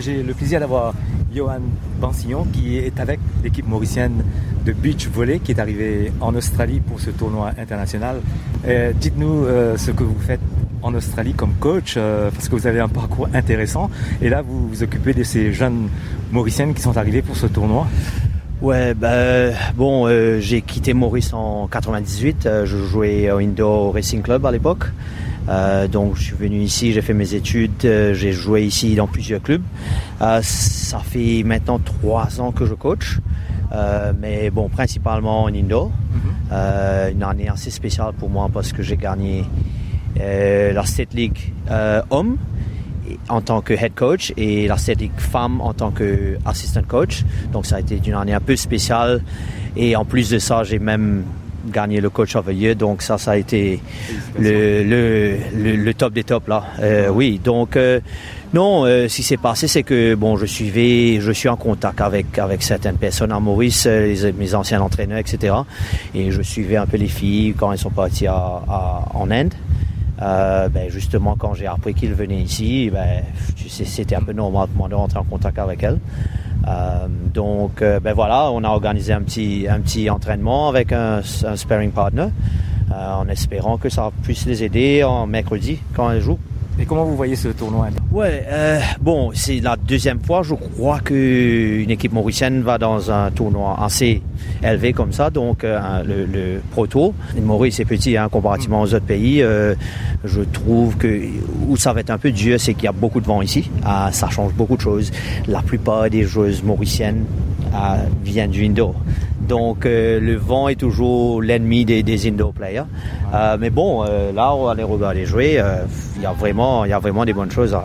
J'ai le plaisir d'avoir Johan Bansillon qui est avec l'équipe mauricienne de beach volley qui est arrivée en Australie pour ce tournoi international. Euh, dites-nous euh, ce que vous faites en Australie comme coach euh, parce que vous avez un parcours intéressant et là vous vous occupez de ces jeunes mauriciennes qui sont arrivées pour ce tournoi. Ouais, bah, bon, j'ai quitté Maurice en 98. je jouais au Indo Racing Club à l'époque. Euh, donc je suis venu ici, j'ai fait mes études, euh, j'ai joué ici dans plusieurs clubs. Euh, ça fait maintenant trois ans que je coach, mais bon, principalement en Indo. Mhm. une année assez spéciale pour moi parce que j'ai gagné la State League homme en tant que head coach et la State League femme en tant que assistant coach. Donc ça a été une année un peu spéciale. Et en plus de ça, j'ai même gagner le coach of. Donc ça, ça a été le, le, le, top des tops là. Euh, oui, donc euh, non, euh, ce qui s'est passé, c'est que bon, je suivais, je suis en contact avec avec certaines personnes à Maurice, mes anciens entraîneurs, etc. Et je suivais un peu les filles quand elles sont parties à, en Inde. ben justement, quand j'ai appris qu'ils venaient ici, ben, c'était un peu normal de rentrer en contact avec elles. Euh, donc, euh, ben voilà, on a organisé un petit, un petit entraînement avec un, un sparring partner euh, en espérant que ça puisse les aider en mercredi quand elles jouent. Et comment vous voyez ce tournoi Ouais, euh, bon, c'est la deuxième fois, je crois qu'une équipe mauricienne va dans un tournoi assez élevé comme ça, donc euh, le, le. Maurice est petit hein, comparativement aux autres pays. Euh, je trouve que où ça va être un peu dur, c'est qu'il y a beaucoup de vent ici. Ah, ça change beaucoup de choses. La plupart des joueuses mauriciennes ah, viennent du indoor. Donc euh, le vent est toujours l'ennemi des, des indoor players. Euh, mais bon, euh, là on va les regarder jouer. Il y a vraiment, il y a vraiment des bonnes choses.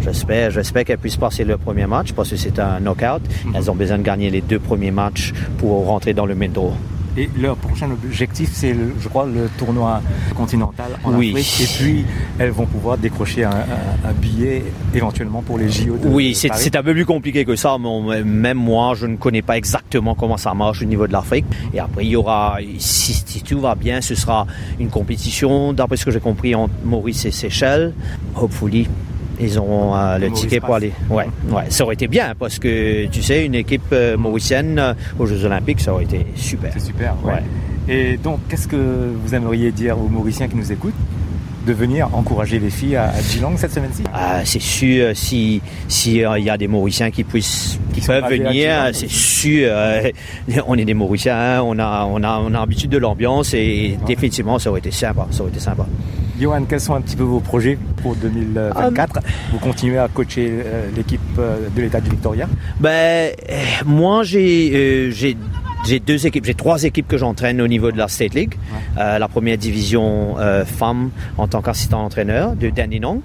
J'espère, j'espère qu'elles puissent passer le premier match parce que c'est un knockout. Mhm. Elles ont besoin de gagner les deux premiers matchs pour rentrer dans le main draw. Et leur prochain objectif, c'est, je crois, le tournoi continental en oui. Afrique. Et puis, elles vont pouvoir décrocher un, billet éventuellement pour les JO. De oui, c'est un peu plus compliqué que ça. Mais même moi, je ne connais pas exactement comment ça marche au niveau de l'Afrique. Et après, il y aura, si, si, tout va bien, ce sera une compétition, d'après ce que j'ai compris, entre Maurice et Seychelles. Hopefully, ils auront euh, le ticket pour aller. Ouais, ouais, ça aurait été bien parce que tu sais, une équipe euh, mauricienne euh, aux Jeux Olympiques, ça aurait été super. C'est super. Ouais. Et donc, qu'est-ce que vous aimeriez dire aux Mauriciens qui nous écoutent? De venir encourager les filles à, Geelong cette semaine-ci? Ah, C'est sûr, si si il y a des Mauriciens qui puissent qui peuvent venir, c'est sûr. on est des Mauriciens, hein, on a on a on a l'habitude de l'ambiance et définitivement ça aurait été sympa, ça aurait été sympa. Johan, quels sont un petit peu vos projets pour 2024 Vous continuez à coacher euh, l'équipe euh, de l'État du Victoria? Ben, moi, j'ai j'ai deux équipes, j'ai trois équipes que j'entraîne au niveau de la State League. la première division femme en tant qu'assistant entraîneur de Dandenong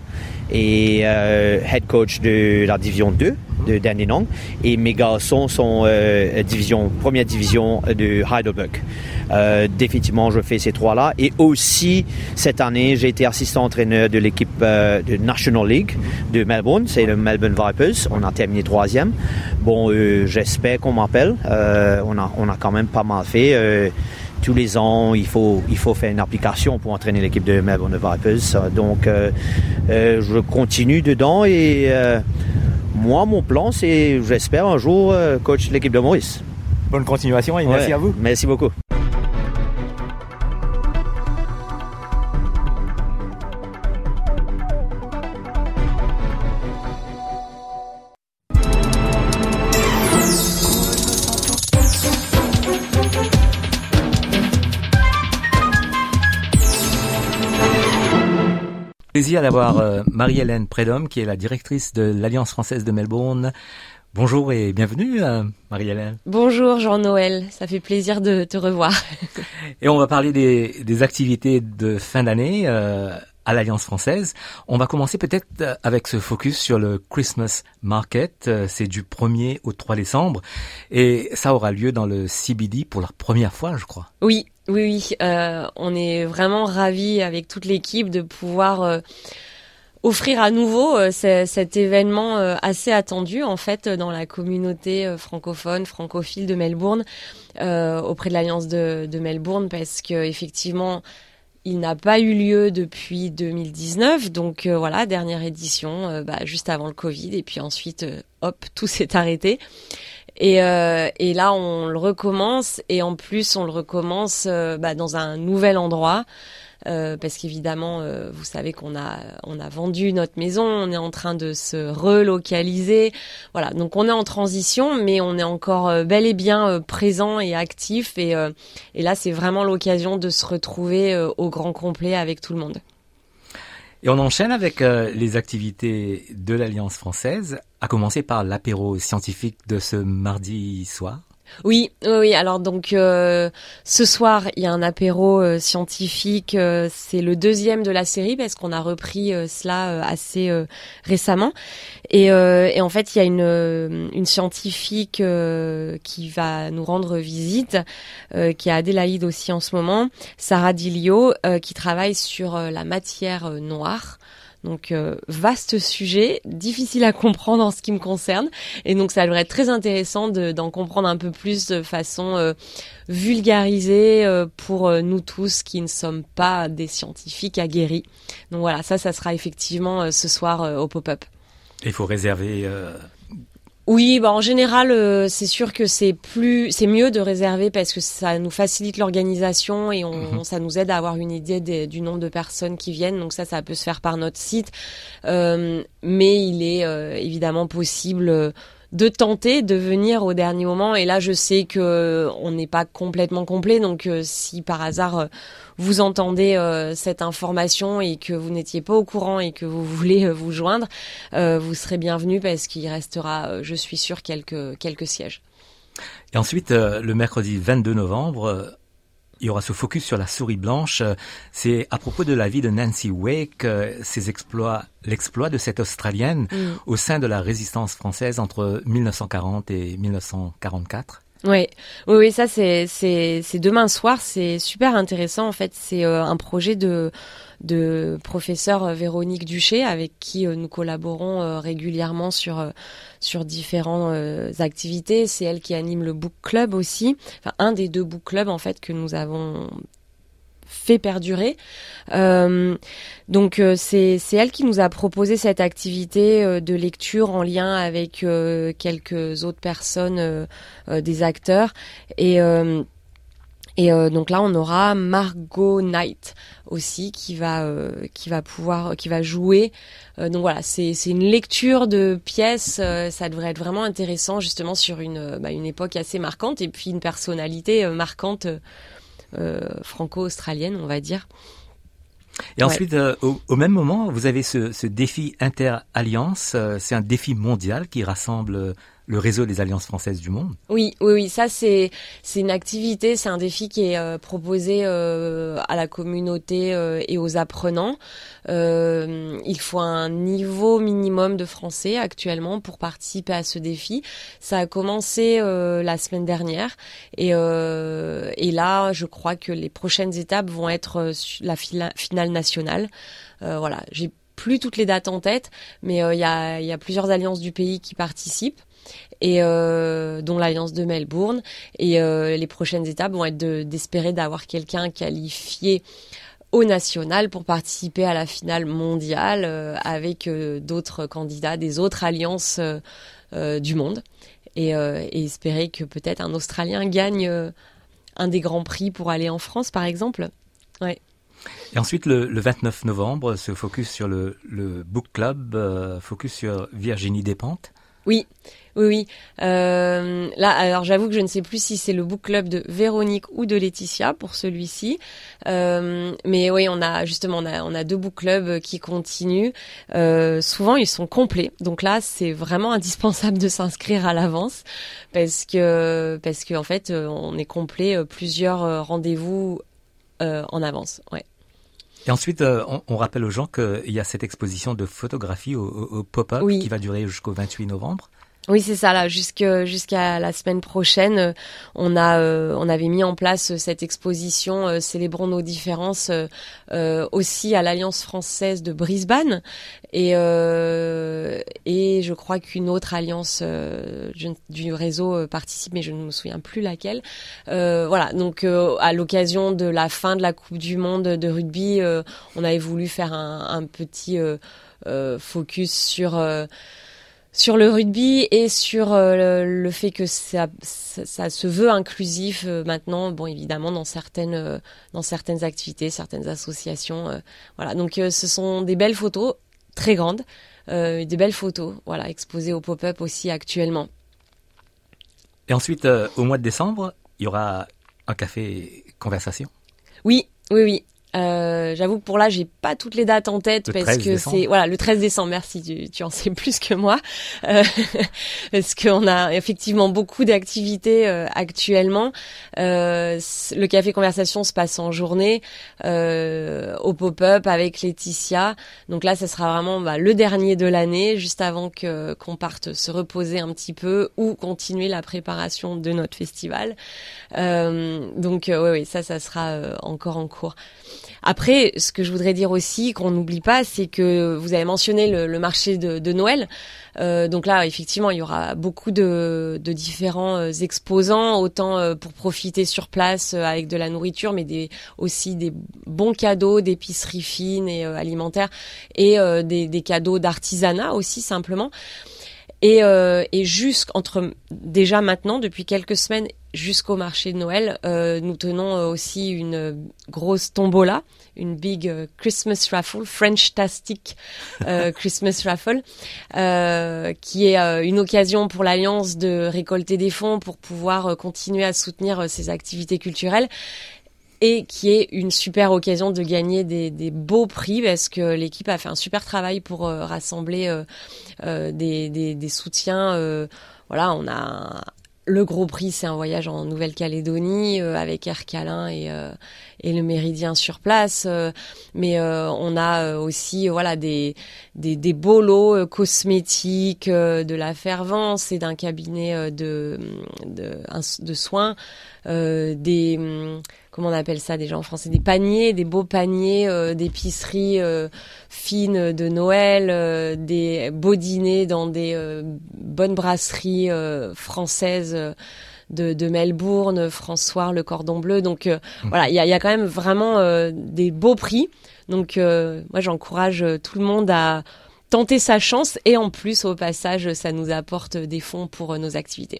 et head coach de la division 2 de Dandenong. Et mes garçons sont euh, division, première division de Heidelberg. Euh, définitivement, je fais ces trois-là. Et aussi, cette année, j'ai été assistant entraîneur de l'équipe euh, de National League de Melbourne. C'est le Melbourne Vipers. On a terminé troisième. Bon, euh, j'espère qu'on m'appelle. Euh, on, a, on a quand même pas mal fait. Tous les ans, il faut, il faut faire une application pour entraîner l'équipe de Melbourne Vipers. Donc, euh, euh, je continue dedans et euh, moi, mon plan, c'est, j'espère un jour, coach l'équipe de Maurice. Bonne continuation et merci à vous. Merci beaucoup. Plaisir d'avoir euh, Marie-Hélène Prédhomme, qui est la directrice de l'Alliance française de Melbourne. Bonjour et bienvenue, euh, Marie-Hélène. Bonjour Jean-Noël, ça fait plaisir de te revoir. Et on va parler des, des activités de fin d'année euh, à l'Alliance française. On va commencer peut-être euh, avec ce focus sur le Christmas Market. C'est du 1er au 3 décembre et ça aura lieu dans le CBD pour la première fois, je crois. Oui, oui, oui, euh, on est vraiment ravis avec toute l'équipe de pouvoir euh, offrir à nouveau euh, ce- cet événement assez attendu en fait dans la communauté francophone, francophile de Melbourne, auprès de l'Alliance de, Melbourne, parce que effectivement. Il n'a pas eu lieu depuis 2019, donc euh, voilà, dernière édition, bah, juste avant le Covid, et puis ensuite, hop, tout s'est arrêté. Et, euh, et là, on le recommence, et en plus, on le recommence euh, bah, dans un nouvel endroit, euh, parce qu'évidemment, euh, vous savez qu'on a on a vendu notre maison, on est en train de se relocaliser, voilà. Donc on est en transition, mais on est encore euh, bel et bien présent et actif, et et là, c'est vraiment l'occasion de se retrouver au grand complet avec tout le monde. Et on enchaîne avec euh, les activités de l'Alliance française, à commencer par l'apéro scientifique de ce mardi soir. Oui, oui. Alors donc euh, ce soir il y a un apéro euh, scientifique. euh, c'est le deuxième de la série parce qu'on a repris euh, cela euh, assez euh, récemment. Et, et en fait il y a une une scientifique qui va nous rendre visite, qui est Adélaïde aussi en ce moment, Sarah Dilio, qui travaille sur la matière noire. Donc euh, vaste sujet, difficile à comprendre en ce qui me concerne, et donc ça devrait être très intéressant de- d'en comprendre un peu plus de façon euh, vulgarisée euh, pour euh, nous tous qui ne sommes pas des scientifiques aguerris. Donc voilà, ça, ça sera effectivement euh, ce soir euh, au pop-up. Il faut réserver. Oui, bah en général, euh, c'est sûr que c'est plus, c'est mieux de réserver parce que ça nous facilite l'organisation et on, Mhm. ça nous aide à avoir une idée des- du nombre de personnes qui viennent. Donc ça, ça peut se faire par notre site, Euh, mais il est euh, évidemment possible. De tenter de venir au dernier moment. Et là je sais que euh, on n'est pas complètement complet. Donc euh, si par hasard euh, vous entendez cette information et que vous n'étiez pas au courant et que vous voulez vous joindre vous serez bienvenue parce qu'il restera je suis sûr quelques quelques sièges. Et ensuite, le mercredi 22 novembre, il y aura ce focus sur la souris blanche. Euh, C'est à propos de la vie de Nancy Wake, euh, ses exploits, l'exploit de cette Australienne Mm. au sein de la résistance française entre 1940 et 1944. Oui, oui, oui, ça c'est c'est demain soir, c'est super intéressant en fait. C'est euh, un projet de de professeur euh, Véronique Duché avec qui euh, nous collaborons euh, régulièrement sur euh, sur différentes activités. C'est elle qui anime le book club aussi, enfin un des deux book clubs en fait que nous avons fait perdurer. Euh, donc euh, c'est elle qui nous a proposé cette activité euh, de lecture en lien avec euh, quelques autres personnes, des acteurs et et euh, donc là, on aura Margot Knight aussi qui va euh, qui va pouvoir qui va jouer. Euh, donc voilà, c'est c'est une lecture de pièces. ça devrait être vraiment intéressant justement sur une bah, une époque assez marquante et puis une personnalité marquante franco-australienne, on va dire. Et Ouais. ensuite, euh, au, au même moment, vous avez ce, ce défi inter-alliance. euh, c'est un défi mondial qui rassemble euh, le réseau des alliances françaises du monde. Oui, oui, oui, ça c'est c'est une activité, c'est un défi qui est euh, proposé euh, à la communauté euh, et aux apprenants. il faut un niveau minimum de français actuellement pour participer à ce défi. Ça a commencé la semaine dernière et et là, je crois que les prochaines étapes vont être la finale nationale. voilà, j'ai plus toutes les dates en tête, mais il y, a, y a plusieurs alliances du pays qui participent et euh, dont l'alliance de Melbourne. Et euh, les prochaines étapes vont être d'espérer d'avoir quelqu'un qualifié au national pour participer à la finale mondiale euh, avec d'autres candidats des autres alliances du monde et, et espérer que peut-être un Australien gagne un des grands prix pour aller en France par exemple. Ouais. Et ensuite, le, le, 29 novembre, se focus sur le, le book club, focus sur Virginie Despentes. Oui, oui, oui. Euh, là, alors j'avoue que je ne sais plus si c'est le book club de Véronique ou de Laetitia pour celui-ci. Euh, mais oui, on a justement on a, on a deux book clubs qui continuent. Euh, souvent, ils sont complets. Donc là, c'est vraiment indispensable de s'inscrire à l'avance parce que parce que en fait, on est complet plusieurs rendez-vous en avance. Ouais. Et ensuite, euh, on, rappelle aux gens qu'il y a cette exposition de photographie au, pop-up qui va durer jusqu'au 28 novembre. Oui, c'est ça. Là, jusqu'à la semaine prochaine, euh, on a euh, on avait mis en place cette exposition euh, célébrons nos différences aussi à l'Alliance française de Brisbane et et je crois qu'une autre alliance du réseau participe, mais je ne me souviens plus laquelle. voilà. Donc à l'occasion de la fin de la Coupe du Monde de rugby, on avait voulu faire un, un petit focus sur sur le rugby et sur euh, le, fait que ça, ça, se veut inclusif euh, maintenant, bon évidemment dans certaines euh, dans certaines activités, certaines associations, voilà. Donc ce sont des belles photos, très grandes, des belles photos, voilà, exposées au pop-up aussi actuellement. Et ensuite, au mois de décembre, il y aura un café conversation? Oui, oui, oui. Euh, J'avoue que pour là, j'ai pas toutes les dates en tête parce que c'est voilà le 13 décembre. Merci, tu, tu en sais plus que moi euh, parce qu'on a effectivement beaucoup d'activités euh, actuellement. Euh, le café conversation se passe en journée euh, au pop-up avec Laetitia. Donc là, ça sera vraiment bah, le dernier de l'année, juste avant que qu'on parte se reposer un petit peu ou continuer la préparation de notre festival. donc oui, oui, ça, ça sera encore en cours. Après, ce que je voudrais dire aussi, qu'on n'oublie pas, c'est que vous avez mentionné le, marché de, Noël. Euh, donc là, effectivement, il y aura beaucoup de, différents euh, exposants, autant euh, pour profiter sur place avec de la nourriture, mais aussi des bons cadeaux d'épicerie fine et alimentaire, et des cadeaux d'artisanat aussi simplement. Et, euh, et jusqu'entre déjà maintenant, depuis quelques semaines, jusqu'au marché de Noël, euh, nous tenons euh, aussi une grosse tombola, une big euh, Christmas raffle, French Tastic euh, Christmas raffle, qui est une occasion pour l'Alliance de récolter des fonds pour pouvoir continuer à soutenir ses activités culturelles et qui est une super occasion de gagner des, des beaux prix parce que l'équipe a fait un super travail pour euh, rassembler euh, euh, des, des, des, soutiens. voilà, on a le gros prix, c'est un voyage en Nouvelle-Calédonie avec Air Calin et, et le Méridien sur place. mais on a aussi voilà des, des, des beaux lots cosmétiques, de la fervence et d'un cabinet de, de, de soins, des comment on appelle ça déjà en français des paniers, des beaux paniers euh, d'épicerie euh, fines de Noël, euh, des beaux dîners dans des bonnes brasseries françaises. De, de, Melbourne, François, le Cordon Bleu. Donc mmh. voilà, il y a, y a, quand même vraiment des beaux prix. Donc moi j'encourage tout le monde à tenter sa chance et en plus au passage ça nous apporte des fonds pour nos activités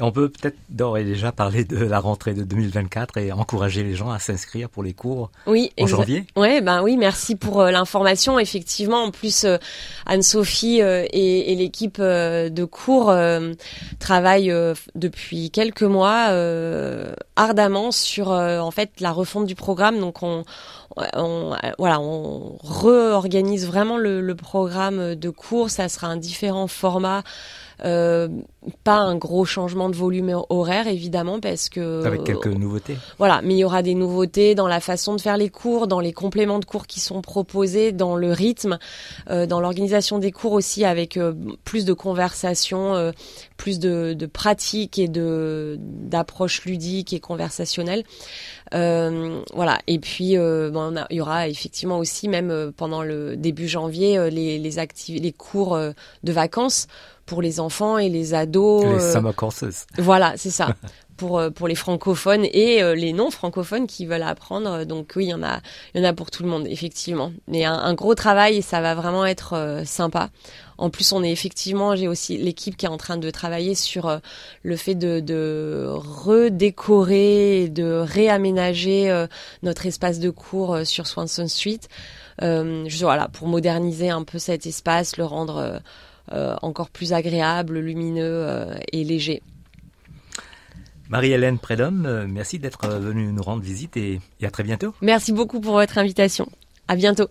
on peut peut-être d'ores et déjà parler de la rentrée de 2024 et encourager les gens à s'inscrire pour les cours oui, en janvier. Ouais, ben oui, merci pour euh, l'information. Effectivement, en plus, euh, Anne-Sophie euh, et, l'équipe de cours travaillent depuis quelques mois ardemment sur en fait la refonte du programme. Donc on on, voilà, on réorganise vraiment le, le, programme de cours. Ça sera un différent format. Euh, pas un gros changement de volume horaire évidemment parce que avec quelques nouveautés. Voilà, mais il y aura des nouveautés dans la façon de faire les cours, dans les compléments de cours qui sont proposés, dans le rythme, euh, dans l'organisation des cours aussi avec euh, plus de conversations, euh, plus de, de pratiques et de d'approches ludiques et conversationnelles. Euh, voilà. Et puis, euh, bon, il y aura effectivement aussi, même euh, pendant le début janvier, les les, les cours de vacances pour les enfants et les ados. Les summer courses. Voilà, c'est ça. pour pour les francophones et les non francophones qui veulent apprendre. Donc oui, il y en a il y en a pour tout le monde effectivement. Mais un, un gros travail et ça va vraiment être sympa. En plus, on est effectivement, j'ai aussi l'équipe qui est en train de travailler sur euh, le fait de, de redécorer, de réaménager euh, notre espace de cours euh, sur Swanson Street. Euh, voilà, pour moderniser un peu cet espace, le rendre encore plus agréable, lumineux et léger. Marie-Hélène Prédhomme, merci d'être venue nous rendre visite et à très bientôt. Merci beaucoup pour votre invitation. À bientôt.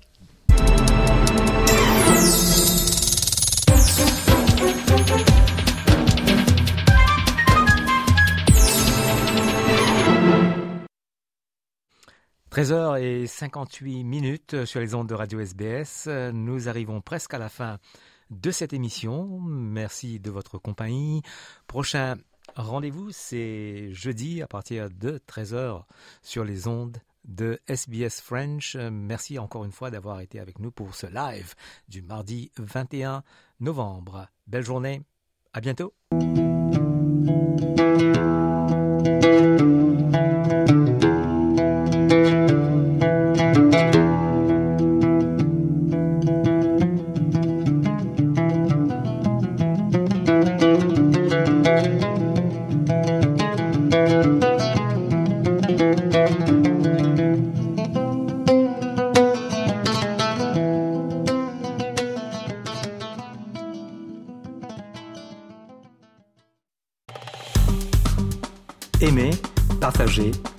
13h58 minutes sur les ondes de Radio SBS. Nous arrivons presque à la fin de cette émission. Merci de votre compagnie. Prochain rendez-vous, c'est jeudi à partir de 13h sur les ondes de SBS French. Merci encore une fois d'avoir été avec nous pour ce live du mardi 21 novembre. Belle journée. À bientôt.